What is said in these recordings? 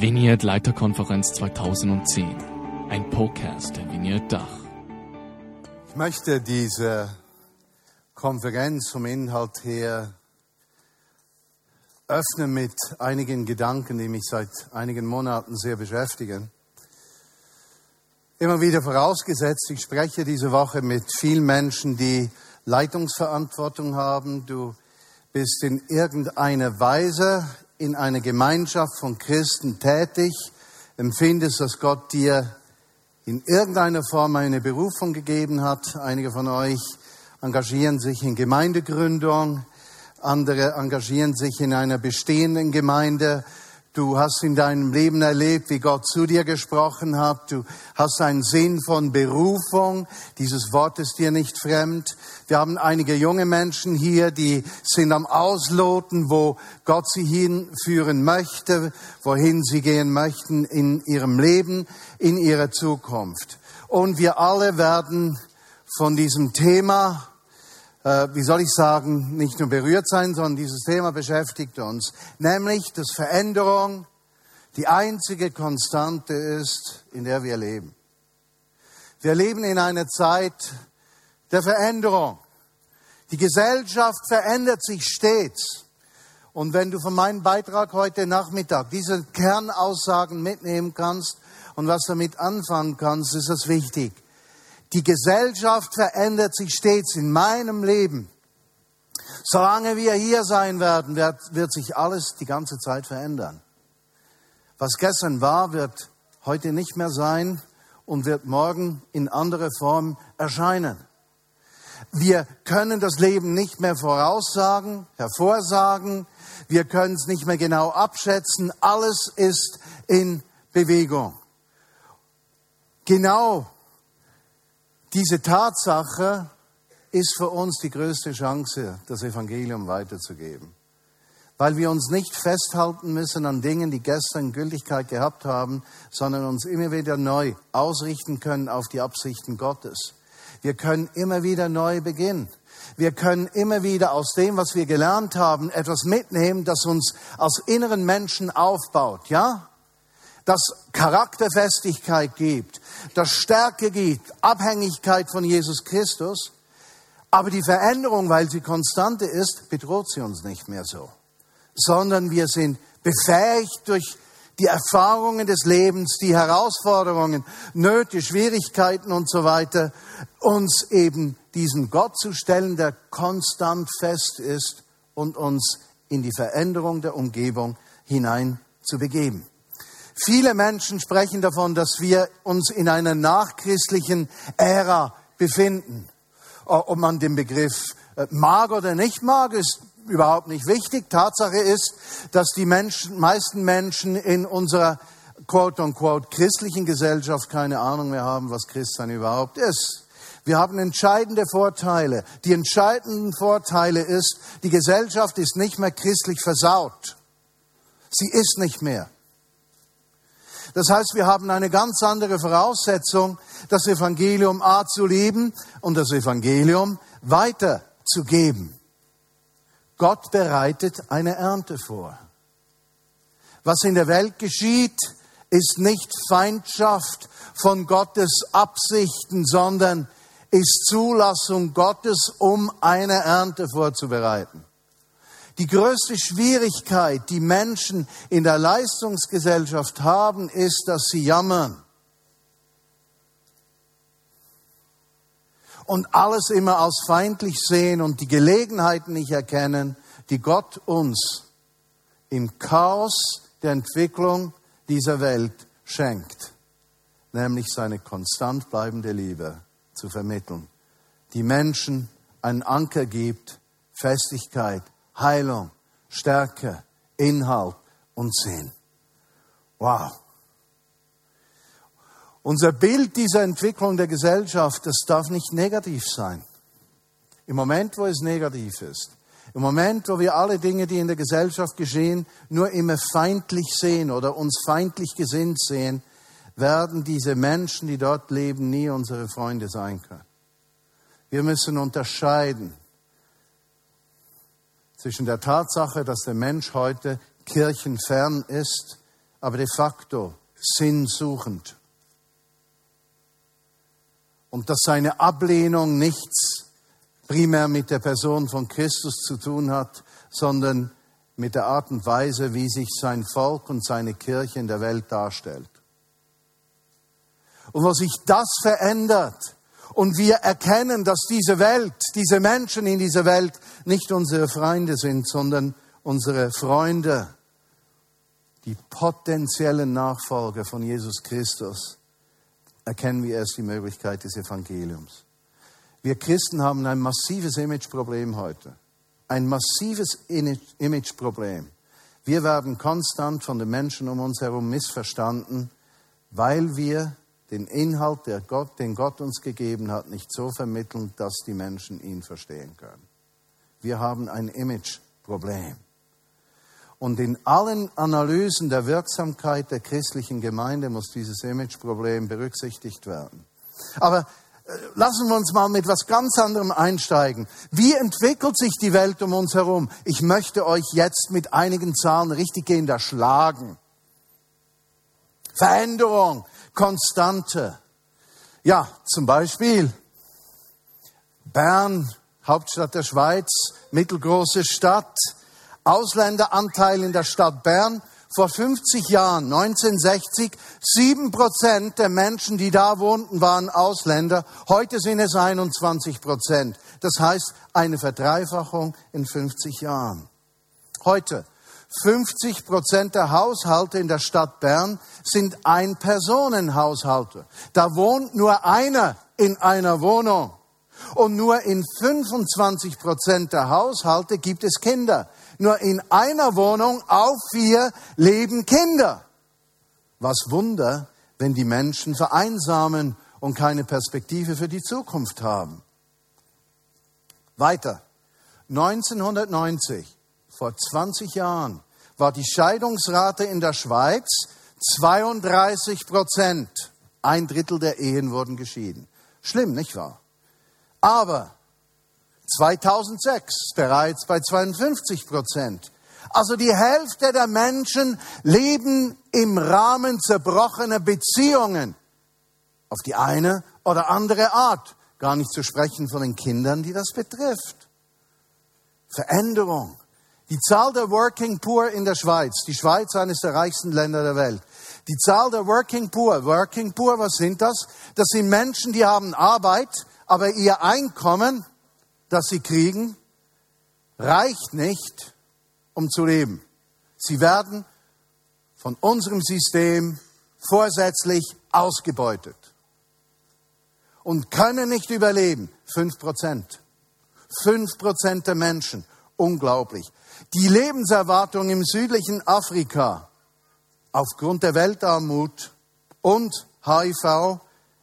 Vineyard Leiterkonferenz 2010. Ein Podcast der Vineyard Dach. Ich möchte diese Konferenz vom Inhalt her öffnen mit einigen Gedanken, die mich seit einigen Monaten sehr beschäftigen. Immer wieder vorausgesetzt, ich spreche diese Woche mit vielen Menschen, die Leitungsverantwortung haben. Du bist in irgendeiner Weise in einer Gemeinschaft von Christen tätig, empfindest, dass Gott dir in irgendeiner Form eine Berufung gegeben hat. Einige von euch engagieren sich in Gemeindegründung, andere engagieren sich in einer bestehenden Gemeinde. Du hast in deinem Leben erlebt, wie Gott zu dir gesprochen hat. Du hast einen Sinn von Berufung. Dieses Wort ist dir nicht fremd. Wir haben einige junge Menschen hier, die sind am Ausloten, wo Gott sie hinführen möchte, wohin sie gehen möchten in ihrem Leben, in ihrer Zukunft. Und wir alle werden von diesem Thema äh, wie soll ich sagen, nicht nur berührt sein, sondern dieses Thema beschäftigt uns, nämlich, dass Veränderung die einzige Konstante ist, in der wir leben. Wir leben in einer Zeit der Veränderung. Die Gesellschaft verändert sich stets. Und wenn du von meinem Beitrag heute Nachmittag diese Kernaussagen mitnehmen kannst und was damit anfangen kannst, ist das wichtig. Die Gesellschaft verändert sich stets in meinem Leben. Solange wir hier sein werden, wird, wird sich alles die ganze Zeit verändern. Was gestern war, wird heute nicht mehr sein und wird morgen in anderer Form erscheinen. Wir können das Leben nicht mehr voraussagen, hervorsagen. Wir können es nicht mehr genau abschätzen. Alles ist in Bewegung. Genau diese Tatsache ist für uns die größte Chance, das Evangelium weiterzugeben. Weil wir uns nicht festhalten müssen an Dingen, die gestern Gültigkeit gehabt haben, sondern uns immer wieder neu ausrichten können auf die Absichten Gottes. Wir können immer wieder neu beginnen. Wir können immer wieder aus dem, was wir gelernt haben, etwas mitnehmen, das uns als inneren Menschen aufbaut, ja? Das Charakterfestigkeit gibt, das Stärke gibt, Abhängigkeit von Jesus Christus. Aber die Veränderung, weil sie konstante ist, bedroht sie uns nicht mehr so, sondern wir sind befähigt durch die Erfahrungen des Lebens, die Herausforderungen, Nöte, Schwierigkeiten und so weiter, uns eben diesen Gott zu stellen, der konstant fest ist und uns in die Veränderung der Umgebung hinein zu begeben. Viele Menschen sprechen davon, dass wir uns in einer nachchristlichen Ära befinden. Ob man den Begriff äh, mag oder nicht mag, ist überhaupt nicht wichtig. Tatsache ist, dass die Menschen, meisten Menschen in unserer quote unquote christlichen Gesellschaft keine Ahnung mehr haben, was Christsein überhaupt ist. Wir haben entscheidende Vorteile. Die entscheidenden Vorteile ist, die Gesellschaft ist nicht mehr christlich versaut. Sie ist nicht mehr. Das heißt, wir haben eine ganz andere Voraussetzung, das Evangelium A zu lieben und das Evangelium weiterzugeben. Gott bereitet eine Ernte vor. Was in der Welt geschieht, ist nicht Feindschaft von Gottes Absichten, sondern ist Zulassung Gottes, um eine Ernte vorzubereiten. Die größte Schwierigkeit, die Menschen in der Leistungsgesellschaft haben, ist, dass sie jammern. Und alles immer als feindlich sehen und die Gelegenheiten nicht erkennen, die Gott uns im Chaos der Entwicklung dieser Welt schenkt, nämlich seine konstant bleibende Liebe zu vermitteln, die Menschen einen Anker gibt, Festigkeit, Heilung, Stärke, Inhalt und Sinn. Wow. Unser Bild dieser Entwicklung der Gesellschaft, das darf nicht negativ sein. Im Moment, wo es negativ ist, im Moment, wo wir alle Dinge, die in der Gesellschaft geschehen, nur immer feindlich sehen oder uns feindlich gesinnt sehen, werden diese Menschen, die dort leben, nie unsere Freunde sein können. Wir müssen unterscheiden zwischen der Tatsache, dass der Mensch heute kirchenfern ist aber de facto sinnsuchend. Und dass seine Ablehnung nichts primär mit der Person von Christus zu tun hat, sondern mit der Art und Weise, wie sich sein Volk und seine Kirche in der Welt darstellt. Und wo sich das verändert und wir erkennen, dass diese Welt, diese Menschen in dieser Welt nicht unsere Freunde sind, sondern unsere Freunde, die potenziellen Nachfolger von Jesus Christus, erkennen wir erst die Möglichkeit des Evangeliums. Wir Christen haben ein massives Imageproblem heute. Ein massives Imageproblem. Wir werden konstant von den Menschen um uns herum missverstanden, weil wir den Inhalt, der Gott, den Gott uns gegeben hat, nicht so vermitteln, dass die Menschen ihn verstehen können. Wir haben ein Imageproblem. Und in allen Analysen der Wirksamkeit der christlichen Gemeinde muss dieses Imageproblem berücksichtigt werden. Aber äh, lassen wir uns mal mit was ganz anderem einsteigen. Wie entwickelt sich die Welt um uns herum? Ich möchte euch jetzt mit einigen Zahlen richtig gehen, da schlagen. Veränderung, Konstante. Ja, zum Beispiel Bern, Hauptstadt der Schweiz, mittelgroße Stadt, Ausländeranteil in der Stadt Bern vor 50 Jahren, 1960, sieben Prozent der Menschen, die da wohnten, waren Ausländer. Heute sind es 21 Prozent. Das heißt eine Verdreifachung in 50 Jahren. Heute 50 Prozent der Haushalte in der Stadt Bern sind Ein-Personen-Haushalte. Da wohnt nur einer in einer Wohnung. Und nur in 25 Prozent der Haushalte gibt es Kinder. Nur in einer Wohnung auf vier leben Kinder. Was Wunder, wenn die Menschen vereinsamen und keine Perspektive für die Zukunft haben. Weiter. 1990, vor 20 Jahren, war die Scheidungsrate in der Schweiz 32 Prozent. Ein Drittel der Ehen wurden geschieden. Schlimm, nicht wahr? Aber 2006 bereits bei 52 Prozent. Also die Hälfte der Menschen leben im Rahmen zerbrochener Beziehungen. Auf die eine oder andere Art. Gar nicht zu sprechen von den Kindern, die das betrifft. Veränderung. Die Zahl der Working Poor in der Schweiz, die Schweiz eines der reichsten Länder der Welt. Die Zahl der Working Poor, Working Poor, was sind das? Das sind Menschen, die haben Arbeit, aber ihr Einkommen das sie kriegen, reicht nicht, um zu leben. Sie werden von unserem System vorsätzlich ausgebeutet und können nicht überleben. Fünf Prozent. Fünf Prozent der Menschen. Unglaublich. Die Lebenserwartung im südlichen Afrika aufgrund der Weltarmut und HIV,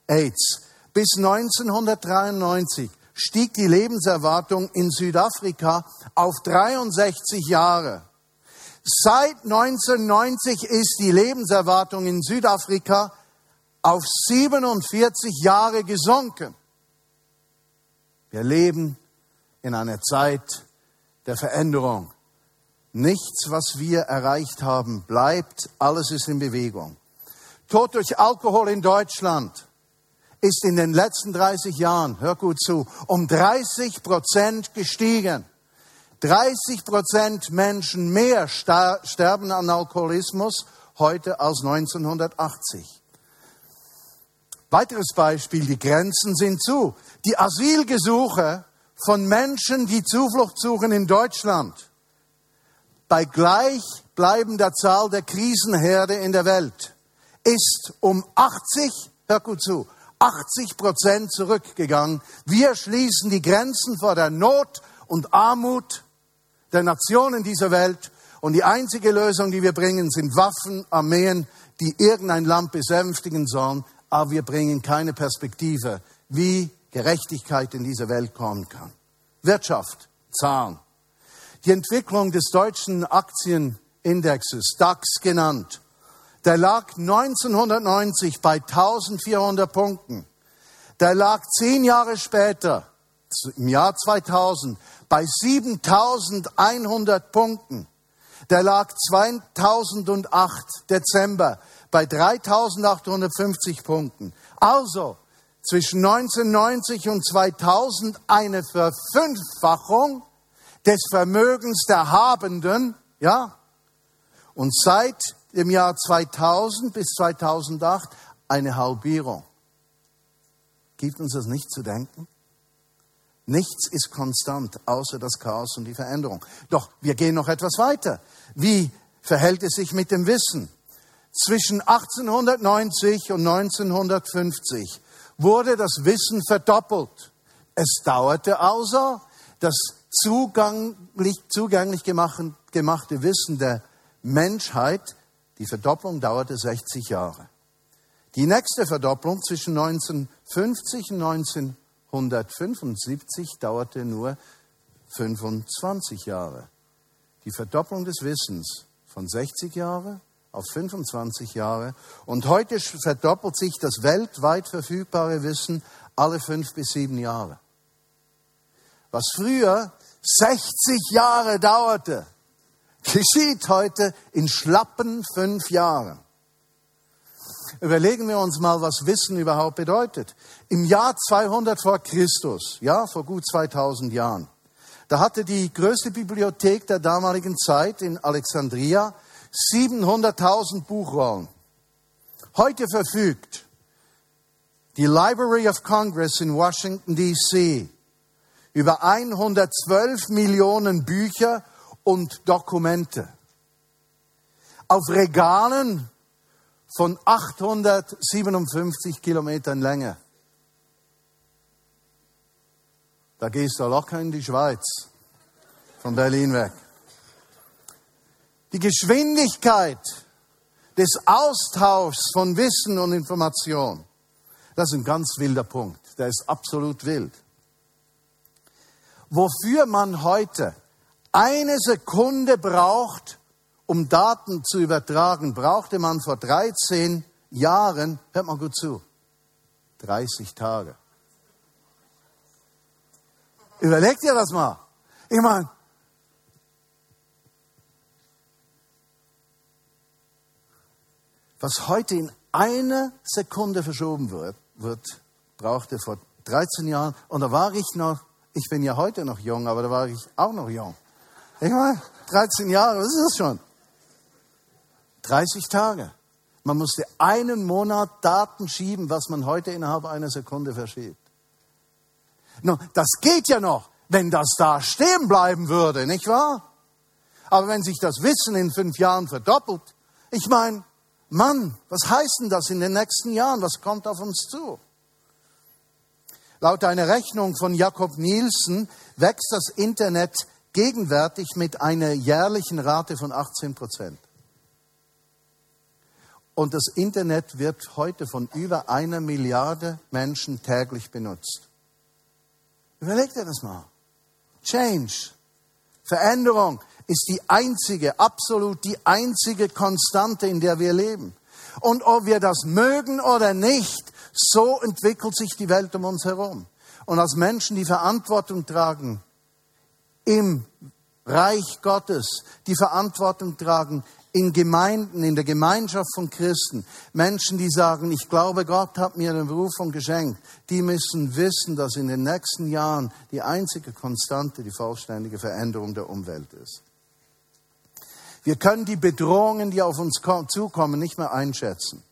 AIDS bis 1993 stieg die Lebenserwartung in Südafrika auf 63 Jahre. Seit 1990 ist die Lebenserwartung in Südafrika auf 47 Jahre gesunken. Wir leben in einer Zeit der Veränderung. Nichts, was wir erreicht haben, bleibt. Alles ist in Bewegung. Tod durch Alkohol in Deutschland ist in den letzten 30 Jahren, hör gut zu, um 30 Prozent gestiegen. 30 Prozent Menschen mehr sterben an Alkoholismus heute als 1980. Weiteres Beispiel, die Grenzen sind zu. Die Asylgesuche von Menschen, die Zuflucht suchen in Deutschland, bei gleichbleibender Zahl der Krisenherde in der Welt, ist um 80, hör gut zu, 80 Prozent zurückgegangen. Wir schließen die Grenzen vor der Not und Armut der Nationen dieser Welt. Und die einzige Lösung, die wir bringen, sind Waffen, Armeen, die irgendein Land besänftigen sollen. Aber wir bringen keine Perspektive, wie Gerechtigkeit in diese Welt kommen kann. Wirtschaft, Zahlen. Die Entwicklung des deutschen Aktienindexes, DAX genannt, der lag 1990 bei 1400 Punkten. Der lag zehn Jahre später, im Jahr 2000, bei 7100 Punkten. Der lag 2008 Dezember bei 3850 Punkten. Also zwischen 1990 und 2000 eine Verfünffachung des Vermögens der Habenden, ja, und seit dem Jahr 2000 bis 2008 eine Halbierung. Gibt uns das nicht zu denken? Nichts ist konstant, außer das Chaos und die Veränderung. Doch wir gehen noch etwas weiter. Wie verhält es sich mit dem Wissen? Zwischen 1890 und 1950 wurde das Wissen verdoppelt. Es dauerte also, das zugänglich, zugänglich gemachte Wissen der Menschheit, die Verdopplung dauerte 60 Jahre. Die nächste Verdopplung zwischen 1950 und 1975 dauerte nur 25 Jahre. Die Verdopplung des Wissens von 60 Jahre auf 25 Jahre. Und heute verdoppelt sich das weltweit verfügbare Wissen alle fünf bis sieben Jahre. Was früher 60 Jahre dauerte, geschieht heute in schlappen fünf Jahren. Überlegen wir uns mal, was Wissen überhaupt bedeutet. Im Jahr 200 vor Christus, ja, vor gut 2000 Jahren, da hatte die größte Bibliothek der damaligen Zeit in Alexandria 700.000 Buchrollen. Heute verfügt die Library of Congress in Washington, D.C. über 112 Millionen Bücher und Dokumente. Auf Regalen von 857 Kilometern Länge. Da gehst du locker in die Schweiz, von Berlin weg. Die Geschwindigkeit des Austauschs von Wissen und Information, das ist ein ganz wilder Punkt. Der ist absolut wild. Wofür man heute eine Sekunde braucht, um Daten zu übertragen, brauchte man vor 13 Jahren, hört mal gut zu, 30 Tage. Überlegt ihr das mal. Ich meine, was heute in einer Sekunde verschoben wird, wird, brauchte vor 13 Jahren, und da war ich noch, ich bin ja heute noch jung, aber da war ich auch noch jung. Ich meine, 13 Jahre, was ist das schon? 30 Tage. Man musste einen Monat Daten schieben, was man heute innerhalb einer Sekunde verschiebt. No, das geht ja noch, wenn das da stehen bleiben würde, nicht wahr? Aber wenn sich das Wissen in fünf Jahren verdoppelt, ich meine, Mann, was heißt denn das in den nächsten Jahren? Was kommt auf uns zu? Laut einer Rechnung von Jakob Nielsen wächst das Internet gegenwärtig mit einer jährlichen Rate von 18 Prozent. Und das Internet wird heute von über einer Milliarde Menschen täglich benutzt. Überlegt ihr das mal. Change, Veränderung ist die einzige, absolut die einzige Konstante, in der wir leben. Und ob wir das mögen oder nicht, so entwickelt sich die Welt um uns herum. Und als Menschen, die Verantwortung tragen im Reich Gottes, die Verantwortung tragen in Gemeinden, in der Gemeinschaft von Christen, Menschen, die sagen, ich glaube, Gott hat mir eine Berufung geschenkt, die müssen wissen, dass in den nächsten Jahren die einzige Konstante die vollständige Veränderung der Umwelt ist. Wir können die Bedrohungen, die auf uns zukommen, nicht mehr einschätzen.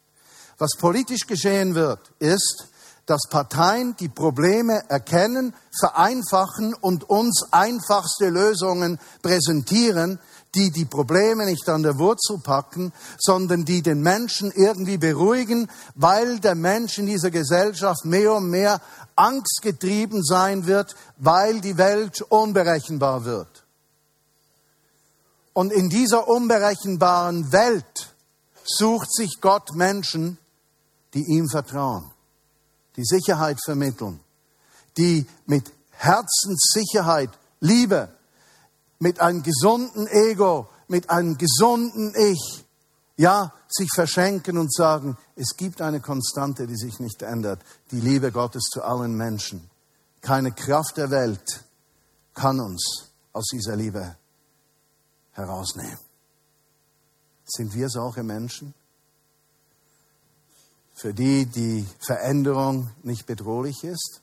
Was politisch geschehen wird, ist, dass Parteien die Probleme erkennen, vereinfachen und uns einfachste Lösungen präsentieren, die die Probleme nicht an der Wurzel packen, sondern die den Menschen irgendwie beruhigen, weil der Mensch in dieser Gesellschaft mehr und mehr angstgetrieben sein wird, weil die Welt unberechenbar wird. Und in dieser unberechenbaren Welt sucht sich Gott Menschen, die ihm vertrauen, die Sicherheit vermitteln, die mit Herzenssicherheit, Liebe, mit einem gesunden Ego, mit einem gesunden Ich, ja, sich verschenken und sagen, es gibt eine Konstante, die sich nicht ändert, die Liebe Gottes zu allen Menschen. Keine Kraft der Welt kann uns aus dieser Liebe herausnehmen. Sind wir solche Menschen? Für die die Veränderung nicht bedrohlich ist?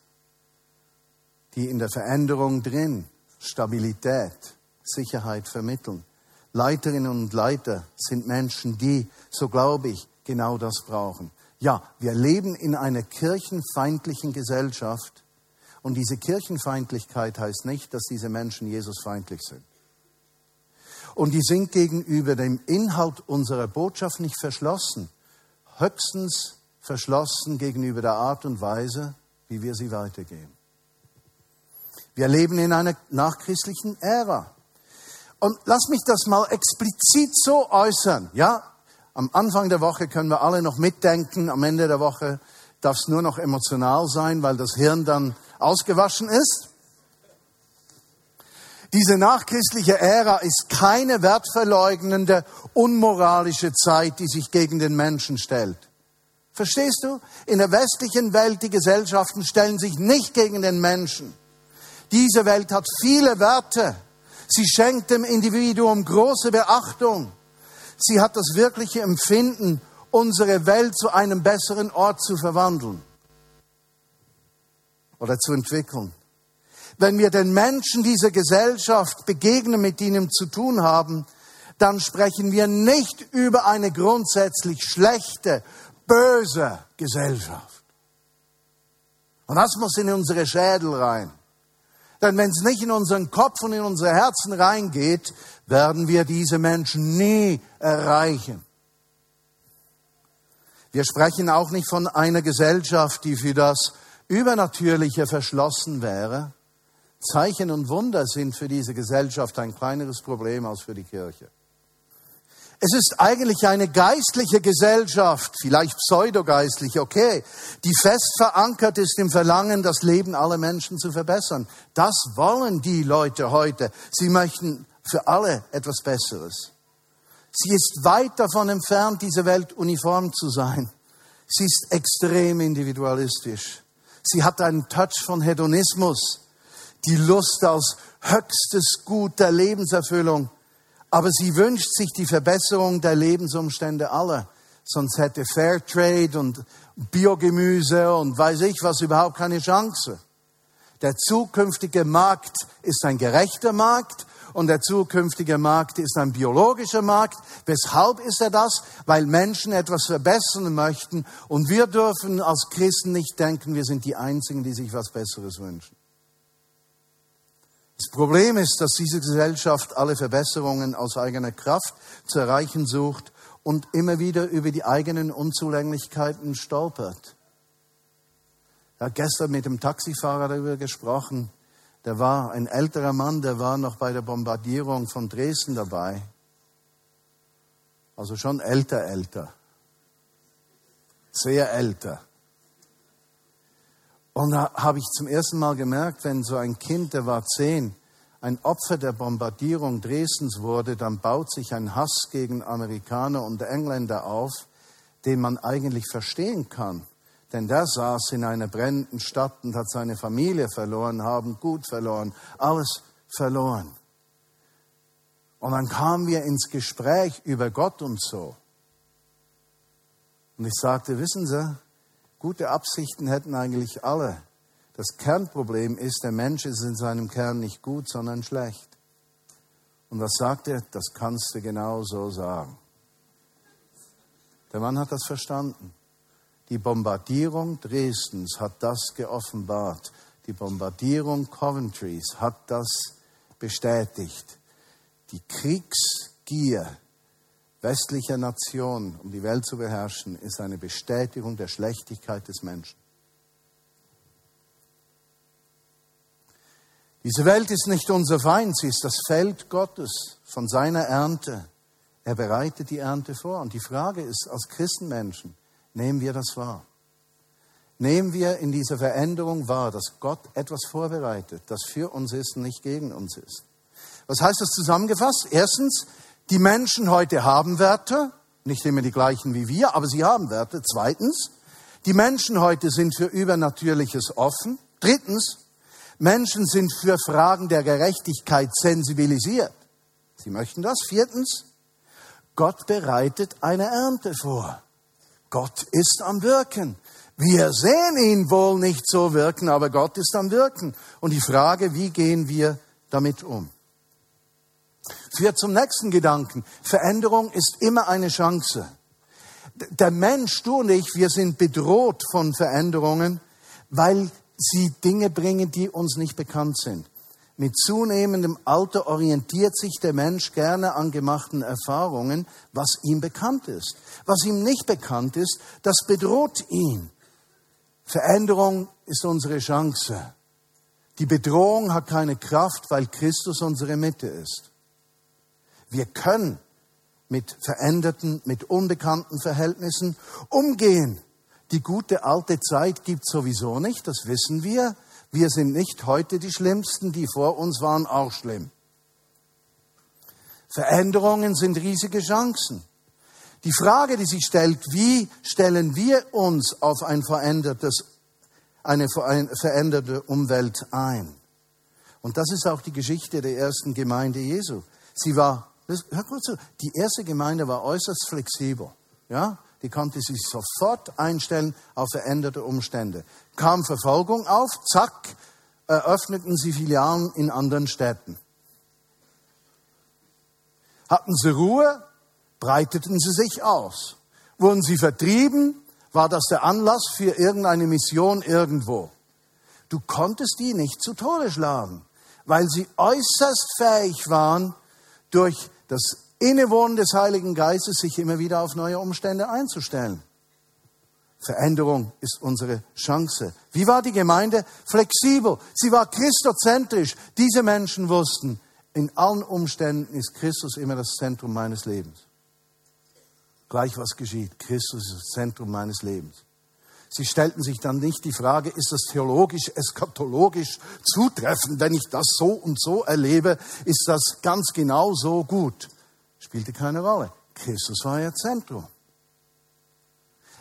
Die in der Veränderung drin Stabilität, Sicherheit vermitteln? Leiterinnen und Leiter sind Menschen, die, so glaube ich, genau das brauchen. Ja, wir leben in einer kirchenfeindlichen Gesellschaft und diese Kirchenfeindlichkeit heißt nicht, dass diese Menschen Jesusfeindlich sind. Und die sind gegenüber dem Inhalt unserer Botschaft nicht verschlossen, höchstens verschlossen gegenüber der Art und Weise, wie wir sie weitergeben. Wir leben in einer nachchristlichen Ära. Und lass mich das mal explizit so äußern. Ja, am Anfang der Woche können wir alle noch mitdenken. Am Ende der Woche darf es nur noch emotional sein, weil das Hirn dann ausgewaschen ist. Diese nachchristliche Ära ist keine wertverleugnende, unmoralische Zeit, die sich gegen den Menschen stellt. Verstehst du? In der westlichen Welt, die Gesellschaften stellen sich nicht gegen den Menschen. Diese Welt hat viele Werte. Sie schenkt dem Individuum große Beachtung. Sie hat das wirkliche Empfinden, unsere Welt zu einem besseren Ort zu verwandeln oder zu entwickeln. Wenn wir den Menschen dieser Gesellschaft begegnen, mit ihnen zu tun haben, dann sprechen wir nicht über eine grundsätzlich schlechte, böse Gesellschaft. Und das muss in unsere Schädel rein. Denn wenn es nicht in unseren Kopf und in unsere Herzen reingeht, werden wir diese Menschen nie erreichen. Wir sprechen auch nicht von einer Gesellschaft, die für das Übernatürliche verschlossen wäre. Zeichen und Wunder sind für diese Gesellschaft ein kleineres Problem als für die Kirche. Es ist eigentlich eine geistliche Gesellschaft, vielleicht pseudogeistlich, okay, die fest verankert ist im Verlangen, das Leben aller Menschen zu verbessern. Das wollen die Leute heute. Sie möchten für alle etwas Besseres. Sie ist weit davon entfernt, diese Welt uniform zu sein. Sie ist extrem individualistisch. Sie hat einen Touch von Hedonismus, die Lust aus höchstes Gut der Lebenserfüllung aber sie wünscht sich die Verbesserung der Lebensumstände aller. Sonst hätte Fairtrade und Biogemüse und weiß ich was überhaupt keine Chance. Der zukünftige Markt ist ein gerechter Markt und der zukünftige Markt ist ein biologischer Markt. Weshalb ist er das? Weil Menschen etwas verbessern möchten und wir dürfen als Christen nicht denken, wir sind die Einzigen, die sich was Besseres wünschen. Das Problem ist, dass diese Gesellschaft alle Verbesserungen aus eigener Kraft zu erreichen sucht und immer wieder über die eigenen Unzulänglichkeiten stolpert. Ich habe gestern mit dem Taxifahrer darüber gesprochen. Der war ein älterer Mann, der war noch bei der Bombardierung von Dresden dabei. Also schon älter, älter. Sehr älter. Und da habe ich zum ersten Mal gemerkt, wenn so ein Kind, der war zehn, ein Opfer der Bombardierung Dresdens wurde, dann baut sich ein Hass gegen Amerikaner und Engländer auf, den man eigentlich verstehen kann. Denn der saß in einer brennenden Stadt und hat seine Familie verloren, haben Gut verloren, alles verloren. Und dann kamen wir ins Gespräch über Gott und so. Und ich sagte, wissen Sie, Gute Absichten hätten eigentlich alle. Das Kernproblem ist, der Mensch ist in seinem Kern nicht gut, sondern schlecht. Und was sagt er? Das kannst du genau so sagen. Der Mann hat das verstanden. Die Bombardierung Dresdens hat das geoffenbart. Die Bombardierung Coventrys hat das bestätigt. Die Kriegsgier westlicher Nation, um die Welt zu beherrschen, ist eine Bestätigung der Schlechtigkeit des Menschen. Diese Welt ist nicht unser Feind, sie ist das Feld Gottes von seiner Ernte. Er bereitet die Ernte vor. Und die Frage ist, als Christenmenschen, nehmen wir das wahr? Nehmen wir in dieser Veränderung wahr, dass Gott etwas vorbereitet, das für uns ist und nicht gegen uns ist? Was heißt das zusammengefasst? Erstens, die Menschen heute haben Werte, nicht immer die gleichen wie wir, aber sie haben Werte. Zweitens, die Menschen heute sind für Übernatürliches offen. Drittens, Menschen sind für Fragen der Gerechtigkeit sensibilisiert. Sie möchten das. Viertens, Gott bereitet eine Ernte vor. Gott ist am Wirken. Wir sehen ihn wohl nicht so wirken, aber Gott ist am Wirken. Und die Frage, wie gehen wir damit um? Führt zum nächsten Gedanken. Veränderung ist immer eine Chance. Der Mensch, du und ich, wir sind bedroht von Veränderungen, weil sie Dinge bringen, die uns nicht bekannt sind. Mit zunehmendem Alter orientiert sich der Mensch gerne an gemachten Erfahrungen, was ihm bekannt ist. Was ihm nicht bekannt ist, das bedroht ihn. Veränderung ist unsere Chance. Die Bedrohung hat keine Kraft, weil Christus unsere Mitte ist. Wir können mit veränderten, mit unbekannten Verhältnissen umgehen. Die gute alte Zeit gibt sowieso nicht, das wissen wir. Wir sind nicht heute die Schlimmsten, die vor uns waren auch schlimm. Veränderungen sind riesige Chancen. Die Frage, die sich stellt, wie stellen wir uns auf ein verändertes, eine veränderte Umwelt ein? Und das ist auch die Geschichte der ersten Gemeinde Jesu. Sie war hör kurz zu, die erste Gemeinde war äußerst flexibel. Ja? Die konnte sich sofort einstellen auf veränderte Umstände. Kam Verfolgung auf, zack, eröffneten sie Filialen in anderen Städten. Hatten sie Ruhe, breiteten sie sich aus. Wurden sie vertrieben, war das der Anlass für irgendeine Mission irgendwo. Du konntest die nicht zu Tode schlagen, weil sie äußerst fähig waren, durch das Innewohnen des Heiligen Geistes, sich immer wieder auf neue Umstände einzustellen. Veränderung ist unsere Chance. Wie war die Gemeinde? Flexibel. Sie war christozentrisch. Diese Menschen wussten, in allen Umständen ist Christus immer das Zentrum meines Lebens. Gleich was geschieht. Christus ist das Zentrum meines Lebens. Sie stellten sich dann nicht die Frage, ist das theologisch, eskatologisch zutreffend, wenn ich das so und so erlebe, ist das ganz genau so gut? Spielte keine Rolle. Christus war ihr Zentrum.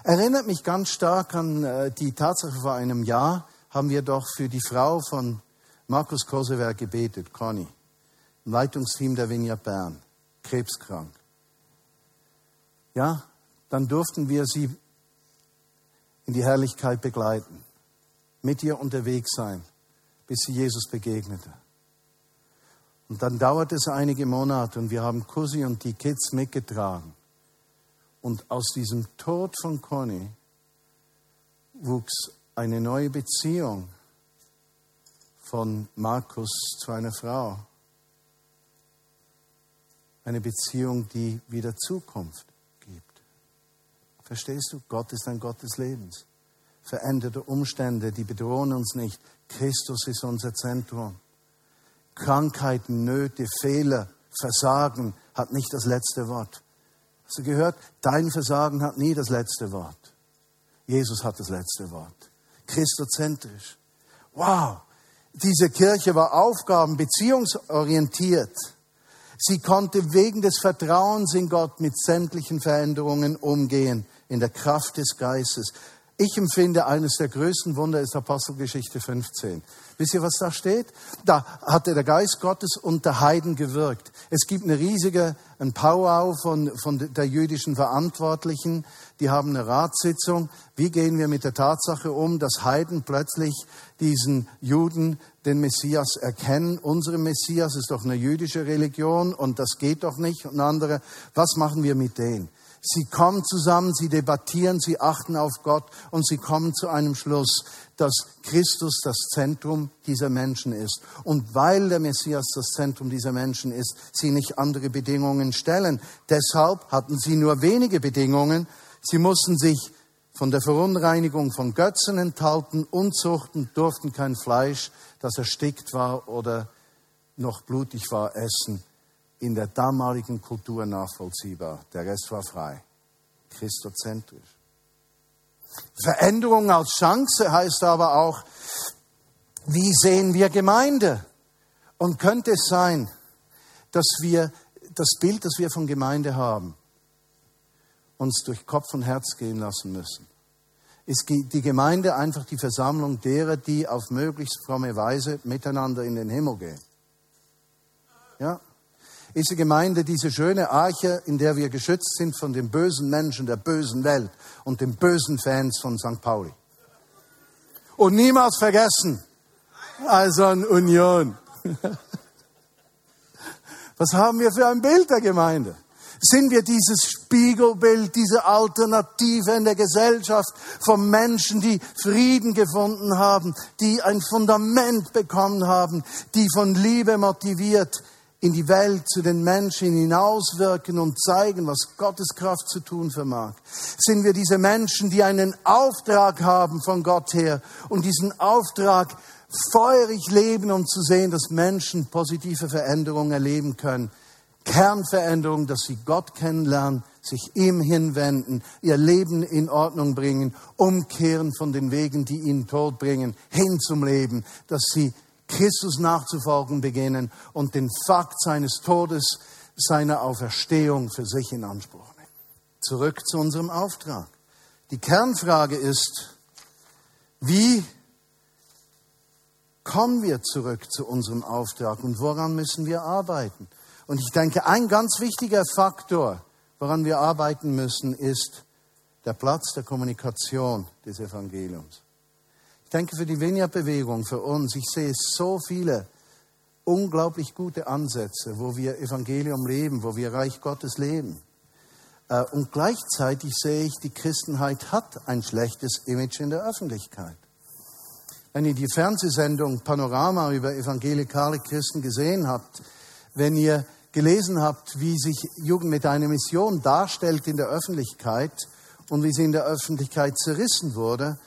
Erinnert mich ganz stark an äh, die Tatsache vor einem Jahr, haben wir doch für die Frau von Markus Kosewer gebetet, Conny, im Leitungsteam der Vineyard Bern, krebskrank. Ja, dann durften wir sie in die Herrlichkeit begleiten, mit ihr unterwegs sein, bis sie Jesus begegnete. Und dann dauerte es einige Monate und wir haben Cosi und die Kids mitgetragen. Und aus diesem Tod von Conny wuchs eine neue Beziehung von Markus zu einer Frau. Eine Beziehung, die wieder Zukunft Verstehst du? Gott ist ein Gott des Lebens. Veränderte Umstände, die bedrohen uns nicht. Christus ist unser Zentrum. Krankheiten, Nöte, Fehler, Versagen hat nicht das letzte Wort. Hast du gehört? Dein Versagen hat nie das letzte Wort. Jesus hat das letzte Wort. Christozentrisch. Wow! Diese Kirche war aufgaben, beziehungsorientiert. Sie konnte wegen des Vertrauens in Gott mit sämtlichen Veränderungen umgehen in der Kraft des Geistes. Ich empfinde, eines der größten Wunder ist Apostelgeschichte 15. Wisst ihr, was da steht? Da hatte der Geist Gottes unter Heiden gewirkt. Es gibt eine riesige, ein Powwow von, von der jüdischen Verantwortlichen. Die haben eine Ratssitzung. Wie gehen wir mit der Tatsache um, dass Heiden plötzlich diesen Juden den Messias erkennen? Unsere Messias ist doch eine jüdische Religion und das geht doch nicht. Und andere, was machen wir mit denen? Sie kommen zusammen, sie debattieren, sie achten auf Gott und sie kommen zu einem Schluss, dass Christus das Zentrum dieser Menschen ist. Und weil der Messias das Zentrum dieser Menschen ist, sie nicht andere Bedingungen stellen. Deshalb hatten sie nur wenige Bedingungen. Sie mussten sich von der Verunreinigung von Götzen enthalten, Unzuchten, durften kein Fleisch, das erstickt war oder noch blutig war, essen in der damaligen Kultur nachvollziehbar. Der Rest war frei. Christozentrisch. Veränderung als Chance heißt aber auch, wie sehen wir Gemeinde? Und könnte es sein, dass wir das Bild, das wir von Gemeinde haben, uns durch Kopf und Herz gehen lassen müssen? Ist die Gemeinde einfach die Versammlung derer, die auf möglichst fromme Weise miteinander in den Himmel gehen? Ja, ist die Gemeinde diese schöne Arche, in der wir geschützt sind von den bösen Menschen der bösen Welt und den bösen Fans von St. Pauli. Und niemals vergessen, also an Union. Was haben wir für ein Bild der Gemeinde? Sind wir dieses Spiegelbild, diese Alternative in der Gesellschaft von Menschen, die Frieden gefunden haben, die ein Fundament bekommen haben, die von Liebe motiviert in die Welt zu den Menschen hinauswirken und zeigen, was Gottes Kraft zu tun vermag? Sind wir diese Menschen, die einen Auftrag haben von Gott her und diesen Auftrag feurig leben, um zu sehen, dass Menschen positive Veränderungen erleben können? Kernveränderung, dass sie Gott kennenlernen, sich ihm hinwenden, ihr Leben in Ordnung bringen, umkehren von den Wegen, die ihnen Tod bringen, hin zum Leben, dass sie Christus nachzufolgen beginnen und den Fakt seines Todes, seiner Auferstehung für sich in Anspruch nehmen. Zurück zu unserem Auftrag. Die Kernfrage ist, wie kommen wir zurück zu unserem Auftrag und woran müssen wir arbeiten? Und ich denke, ein ganz wichtiger Faktor, woran wir arbeiten müssen, ist der Platz der Kommunikation des Evangeliums. Ich denke, für die Vineyard-Bewegung, für uns, ich sehe so viele unglaublich gute Ansätze, wo wir Evangelium leben, wo wir Reich Gottes leben. Äh, und gleichzeitig sehe ich, die Christenheit hat ein schlechtes Image in der Öffentlichkeit. Wenn ihr die Fernsehsendung Panorama über evangelikale Christen gesehen habt, wenn ihr gelesen habt, wie sich Jugend mit einer Mission darstellt in der Öffentlichkeit und wie sie in der Öffentlichkeit zerrissen wurde,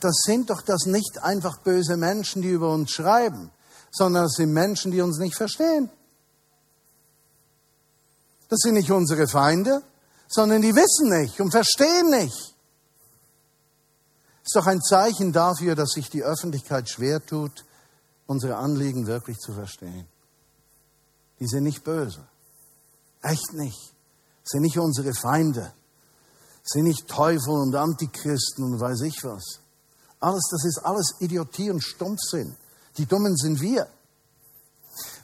das sind doch das nicht einfach böse Menschen, die über uns schreiben, sondern das sind Menschen, die uns nicht verstehen. Das sind nicht unsere Feinde, sondern die wissen nicht und verstehen nicht. Ist doch ein Zeichen dafür, dass sich die Öffentlichkeit schwer tut, unsere Anliegen wirklich zu verstehen. Die sind nicht böse. Echt nicht. Sind nicht unsere Feinde. Sind nicht Teufel und Antichristen und weiß ich was. Alles, das ist alles Idiotie und Stumpfsinn. Die Dummen sind wir.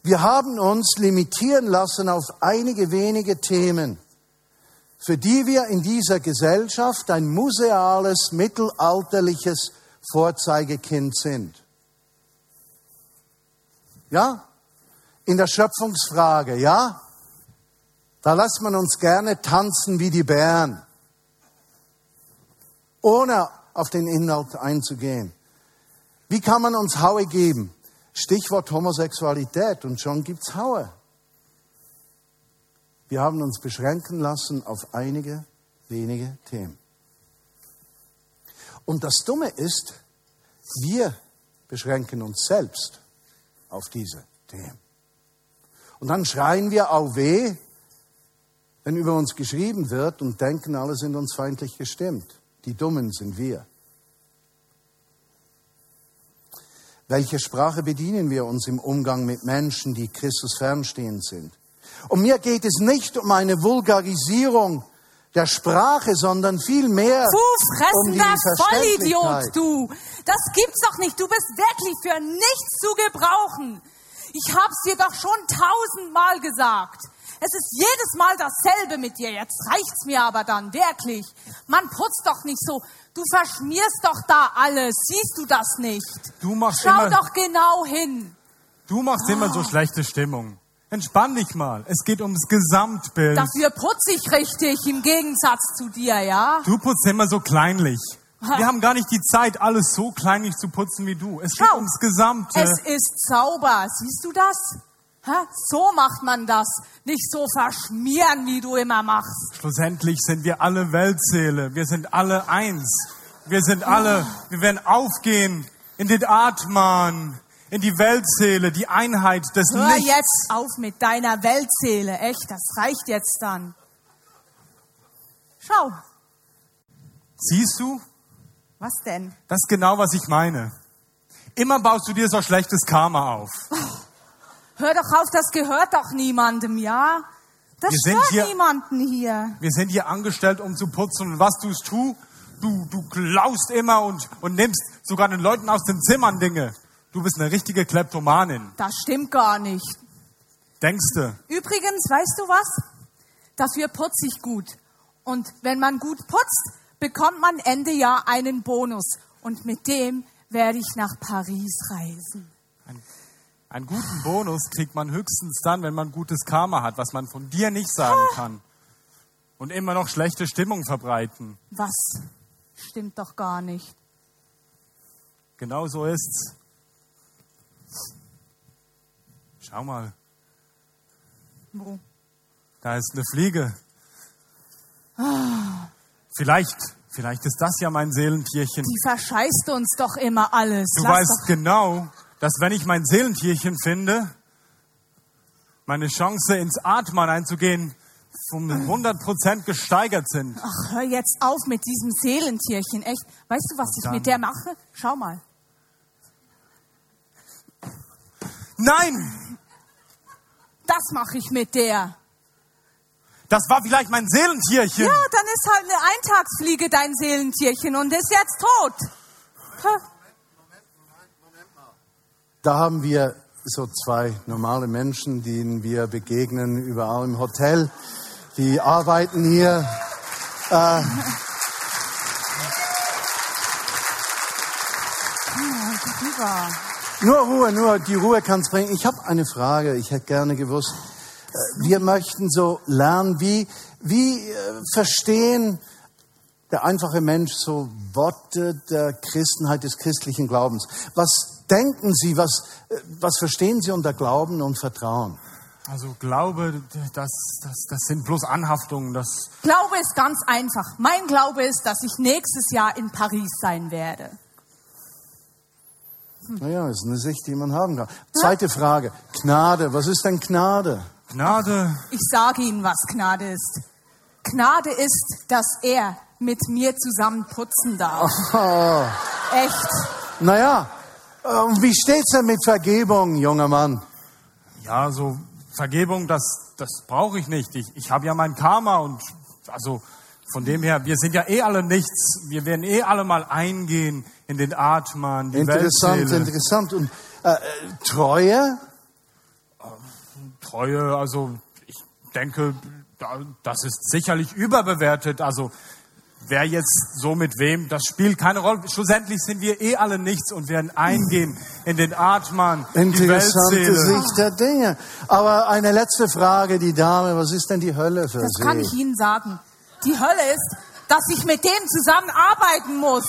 Wir haben uns limitieren lassen auf einige wenige Themen, für die wir in dieser Gesellschaft ein museales, mittelalterliches Vorzeigekind sind. Ja? in der Schöpfungsfrage, ja? Da lässt man uns gerne tanzen wie die Bären, ohne auf den Inhalt einzugehen. Wie kann man uns Haue geben? Stichwort Homosexualität und schon gibt's Haue. Wir haben uns beschränken lassen auf einige wenige Themen. Und das Dumme ist, wir beschränken uns selbst auf diese Themen. Und dann schreien wir auch weh, wenn über uns geschrieben wird und denken, alle sind uns feindlich gestimmt. Die Dummen sind wir. Welche Sprache bedienen wir uns im Umgang mit Menschen, die Christus fernstehend sind? Und mir geht es nicht um eine Vulgarisierung der Sprache, sondern vielmehr du um die Vollidiot, du! Das gibt's doch nicht. Du bist wirklich für nichts zu gebrauchen. Ich hab's dir doch schon tausendmal gesagt. Es ist jedes Mal dasselbe mit dir. Jetzt reicht's mir aber dann, wirklich. Man putzt doch nicht so. Du verschmierst doch da alles. Siehst du das nicht? Du machst Schau immer, doch genau hin. Du machst oh. immer so schlechte Stimmung. Entspann dich mal. Es geht ums Gesamtbild. Dafür putze ich richtig, im Gegensatz zu dir, ja? Du putzt immer so kleinlich. Wir haben gar nicht die Zeit, alles so kleinlich zu putzen wie du. Es Schau, geht ums Gesamte. Es ist sauber. Siehst du das? Ha? So macht man das. Nicht so verschmieren, wie du immer machst. Schlussendlich sind wir alle Weltseele. Wir sind alle eins. Wir sind alle, wir werden aufgehen in den Atman, in die Weltseele, die Einheit des Hör Lichts. jetzt auf mit deiner Weltseele. Echt, das reicht jetzt dann. Schau. Siehst du? Was denn? Das ist genau, was ich meine. Immer baust du dir so schlechtes Karma auf. Hör doch auf, das gehört doch niemandem, ja? Das Wir stört hier, niemanden hier. Wir sind hier angestellt, um zu putzen. Und was tust du? Du, du klaust immer und, und nimmst sogar den Leuten aus den Zimmern Dinge. Du bist eine richtige Kleptomanin. Das stimmt gar nicht. Denkste. Übrigens, weißt du was? Dafür putze ich gut. Und wenn man gut putzt, bekommt man Ende Jahr einen Bonus. Und mit dem werde ich nach Paris reisen. Ein, einen guten Bonus kriegt man höchstens dann, wenn man gutes Karma hat, was man von dir nicht sagen kann. Und immer noch schlechte Stimmung verbreiten. Was? Stimmt doch gar nicht. Genau so ist's. Schau mal, Wo? da ist eine Fliege. Vielleicht, vielleicht ist das ja mein Seelentierchen. Die verscheißt uns doch immer alles. Du Lass weißt genau, dass wenn ich mein Seelentierchen finde, meine Chance ins Atmen einzugehen um 100% gesteigert sind. ach, hör jetzt auf mit diesem Seelentierchen. Echt? Weißt du, was ich mit der mache? Schau mal. Nein, Das mache ich mit der. das war vielleicht mein Seelentierchen. Ja, dann ist halt eine Eintagsfliege dein Seelentierchen und ist jetzt tot. Da haben wir so zwei normale Menschen, denen wir begegnen überall im Hotel. Die arbeiten hier. Äh, nur Ruhe, nur die Ruhe kann's bringen. Ich habe eine Frage. Ich hätte gerne gewusst. äh, Wir möchten so lernen, wie, wie äh, verstehen der einfache Mensch so Worte der Christenheit, des christlichen Glaubens. Was denken Sie, was, was verstehen Sie unter Glauben und Vertrauen? Also Glaube, das, das, das sind bloß Anhaftungen. Das, Glaube ist ganz einfach. Mein Glaube ist, dass ich nächstes Jahr in Paris sein werde. Naja, ist eine Sicht, die man haben kann. Zweite Frage. Gnade. Was ist denn Gnade? Gnade, Ich sage Ihnen, was Gnade ist. Gnade ist, dass er mit mir zusammen putzen darf. Oh, Echt. naja, äh, wie steht's denn mit Vergebung, junger Mann? ja, so Vergebung, das, das brauche ich nicht. Ich, ich habe ja mein Karma und also von dem her, wir sind ja eh alle nichts. Wir werden eh alle mal eingehen in den Atman, die Interessant, Weltseele. interessant. Und äh, Treue? Treue, also ich denke, da- das ist sicherlich überbewertet. Also wer jetzt so mit wem, das spielt keine Rolle. Schlussendlich sind wir eh alle nichts und werden eingehen in den Atman, die Interessante. Sicht der Dinge. Aber eine letzte Frage, die Dame, was ist denn die Hölle für Das Sie? kann ich Ihnen sagen. Die Hölle ist, dass ich mit dem zusammen arbeiten muss.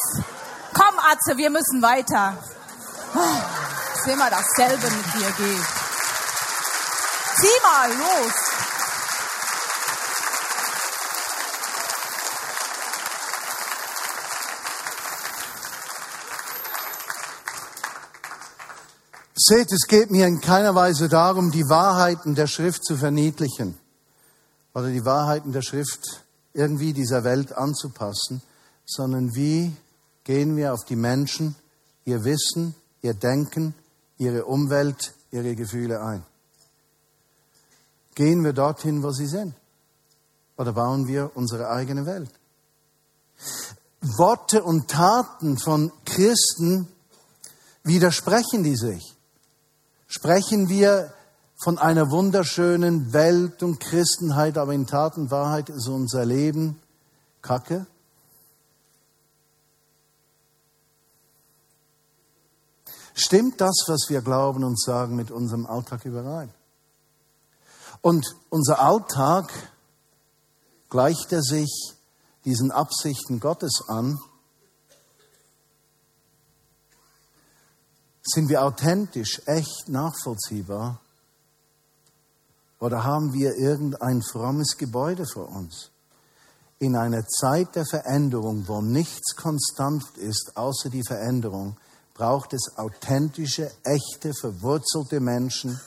Komm, Atze, wir müssen weiter. Oh, ist immer dasselbe mit dir geht. Zieh mal los. Seht, es geht mir in keiner Weise darum, die Wahrheiten der Schrift zu verniedlichen oder die Wahrheiten der Schrift irgendwie dieser Welt anzupassen, sondern wie gehen wir auf die Menschen, ihr Wissen, ihr Denken, ihre Umwelt, ihre Gefühle ein. Gehen wir dorthin, wo sie sind? Oder bauen wir unsere eigene Welt? Worte und Taten von Christen widersprechen die sich. Sprechen wir von einer wunderschönen Welt und Christenheit, aber in Tat und Wahrheit ist unser Leben Kacke? Stimmt das, was wir glauben und sagen, mit unserem Alltag überein? Und unser Alltag gleicht er sich diesen Absichten Gottes an? Sind wir authentisch, echt nachvollziehbar? Oder haben wir irgendein frommes Gebäude vor uns? In einer Zeit der Veränderung, wo nichts konstant ist, außer die Veränderung, braucht es authentische, echte, verwurzelte Menschen,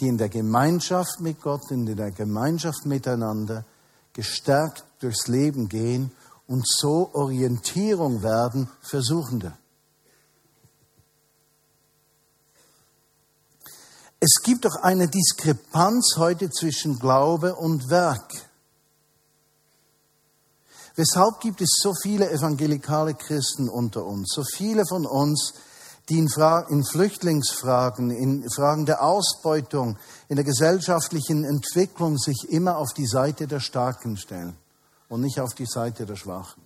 die in der Gemeinschaft mit Gott, in der Gemeinschaft miteinander gestärkt durchs Leben gehen und so Orientierung werden für Suchende. Es gibt doch eine Diskrepanz heute zwischen Glaube und Werk. Weshalb gibt es so viele evangelikale Christen unter uns, so viele von uns, die in, in Flüchtlingsfragen, in Fragen der Ausbeutung, in der gesellschaftlichen Entwicklung sich immer auf die Seite der Starken stellen und nicht auf die Seite der Schwachen.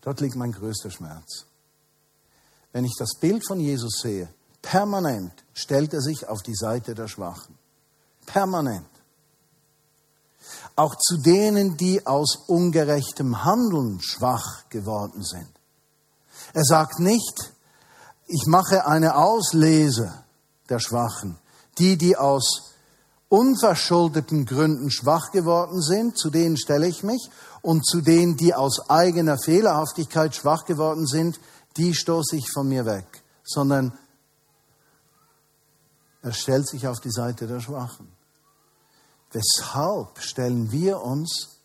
Dort liegt mein größter Schmerz. Wenn ich das Bild von Jesus sehe, permanent stellt er sich auf die Seite der Schwachen. Permanent. Auch zu denen, die aus ungerechtem Handeln schwach geworden sind. Er sagt nicht, ich mache eine Auslese der Schwachen. Die, die aus unverschuldeten Gründen schwach geworden sind, zu denen stelle ich mich. Und zu denen, die aus eigener Fehlerhaftigkeit schwach geworden sind, die stoße ich von mir weg. Sondern er stellt sich auf die Seite der Schwachen. Weshalb stellen wir uns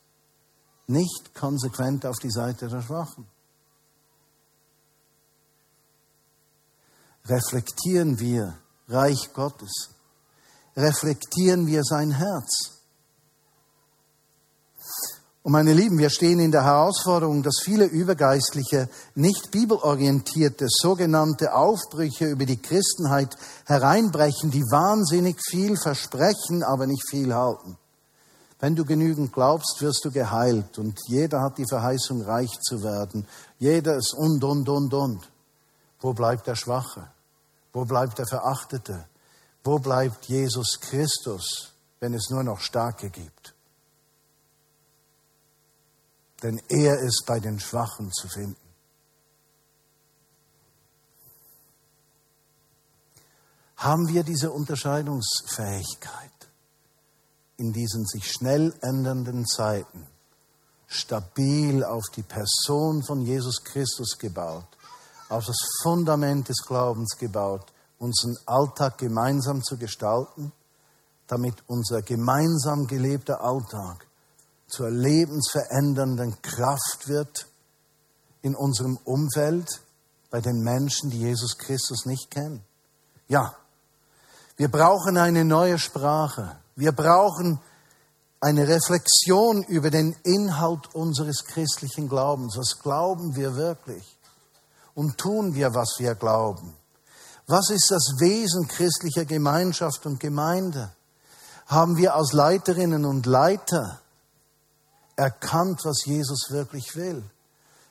nicht konsequent auf die Seite der Schwachen? Reflektieren wir Reich Gottes? Reflektieren wir sein Herz? Und meine Lieben, wir stehen in der Herausforderung, dass viele übergeistliche, nicht bibelorientierte, sogenannte Aufbrüche über die Christenheit hereinbrechen, die wahnsinnig viel versprechen, aber nicht viel halten. Wenn du genügend glaubst, wirst du geheilt und jeder hat die Verheißung, reich zu werden. Jeder ist und, und, und, und. Wo bleibt der Schwache? Wo bleibt der Verachtete? Wo bleibt Jesus Christus, wenn es nur noch Starke gibt? Denn er ist bei den Schwachen zu finden. Haben wir diese Unterscheidungsfähigkeit in diesen sich schnell ändernden Zeiten stabil auf die Person von Jesus Christus gebaut, auf das Fundament des Glaubens gebaut, unseren Alltag gemeinsam zu gestalten, damit unser gemeinsam gelebter Alltag zur lebensverändernden Kraft wird in unserem Umfeld, bei den Menschen, die Jesus Christus nicht kennen. Ja, wir brauchen eine neue Sprache. Wir brauchen eine Reflexion über den Inhalt unseres christlichen Glaubens. Was glauben wir wirklich? Und tun wir, was wir glauben? Was ist das Wesen christlicher Gemeinschaft und Gemeinde? Haben wir als Leiterinnen und Leiter erkannt, was Jesus wirklich will?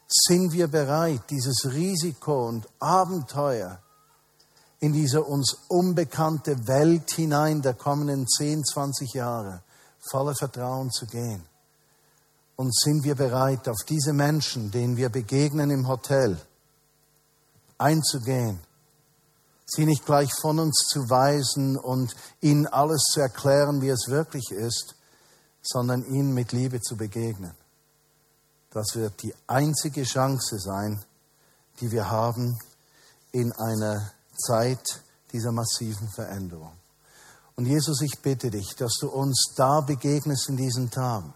Sind wir bereit, dieses Risiko und Abenteuer in diese uns unbekannte Welt hinein der kommenden 10, 20 Jahre voller Vertrauen zu gehen? Und sind wir bereit, auf diese Menschen, denen wir begegnen im Hotel, einzugehen, sie nicht gleich von uns zu weisen und ihnen alles zu erklären, wie es wirklich ist, sondern ihnen mit Liebe zu begegnen. Das wird die einzige Chance sein, die wir haben in einer Zeit dieser massiven Veränderung. Und Jesus, ich bitte dich, dass du uns da begegnest in diesen Tagen,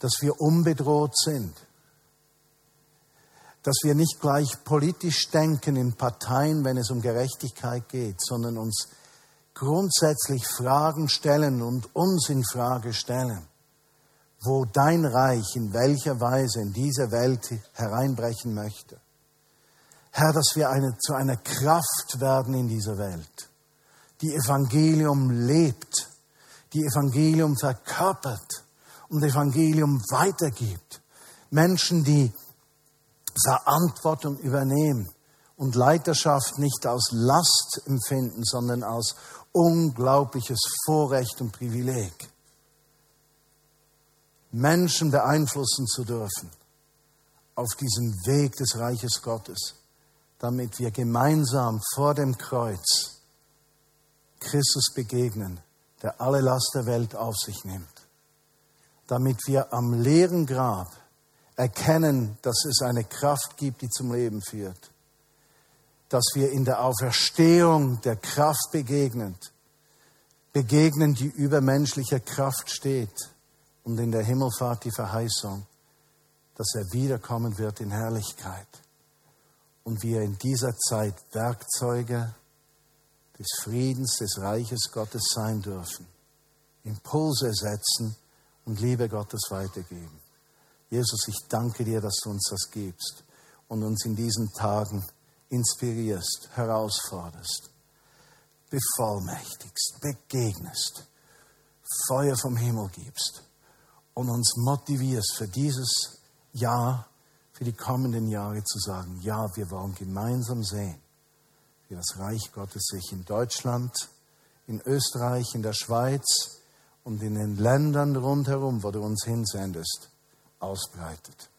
dass wir unbedroht sind, dass wir nicht gleich politisch denken in Parteien, wenn es um Gerechtigkeit geht, sondern uns grundsätzlich Fragen stellen und uns in Frage stellen, wo dein Reich in welcher Weise in diese Welt hereinbrechen möchte. Herr, dass wir eine, zu einer Kraft werden in dieser Welt, die Evangelium lebt, die Evangelium verkörpert und Evangelium weitergibt. Menschen, die Verantwortung übernehmen und Leiterschaft nicht aus Last empfinden, sondern aus unglaubliches Vorrecht und Privileg, Menschen beeinflussen zu dürfen auf diesem Weg des Reiches Gottes, damit wir gemeinsam vor dem Kreuz Christus begegnen, der alle Last der Welt auf sich nimmt, damit wir am leeren Grab erkennen, dass es eine Kraft gibt, die zum Leben führt dass wir in der Auferstehung der Kraft begegnend, begegnen, die übermenschlicher Kraft steht und in der Himmelfahrt die Verheißung, dass er wiederkommen wird in Herrlichkeit und wir in dieser Zeit Werkzeuge des Friedens, des Reiches Gottes sein dürfen, Impulse setzen und Liebe Gottes weitergeben. Jesus, ich danke dir, dass du uns das gibst. und uns in diesen Tagen inspirierst, herausforderst, bevollmächtigst, begegnest, Feuer vom Himmel gibst und uns motivierst für dieses Jahr, für die kommenden Jahre zu sagen, ja, wir wollen gemeinsam sehen, wie das Reich Gottes sich in Deutschland, in Österreich, in der Schweiz und in den Ländern rundherum, wo du uns hinsendest, ausbreitet.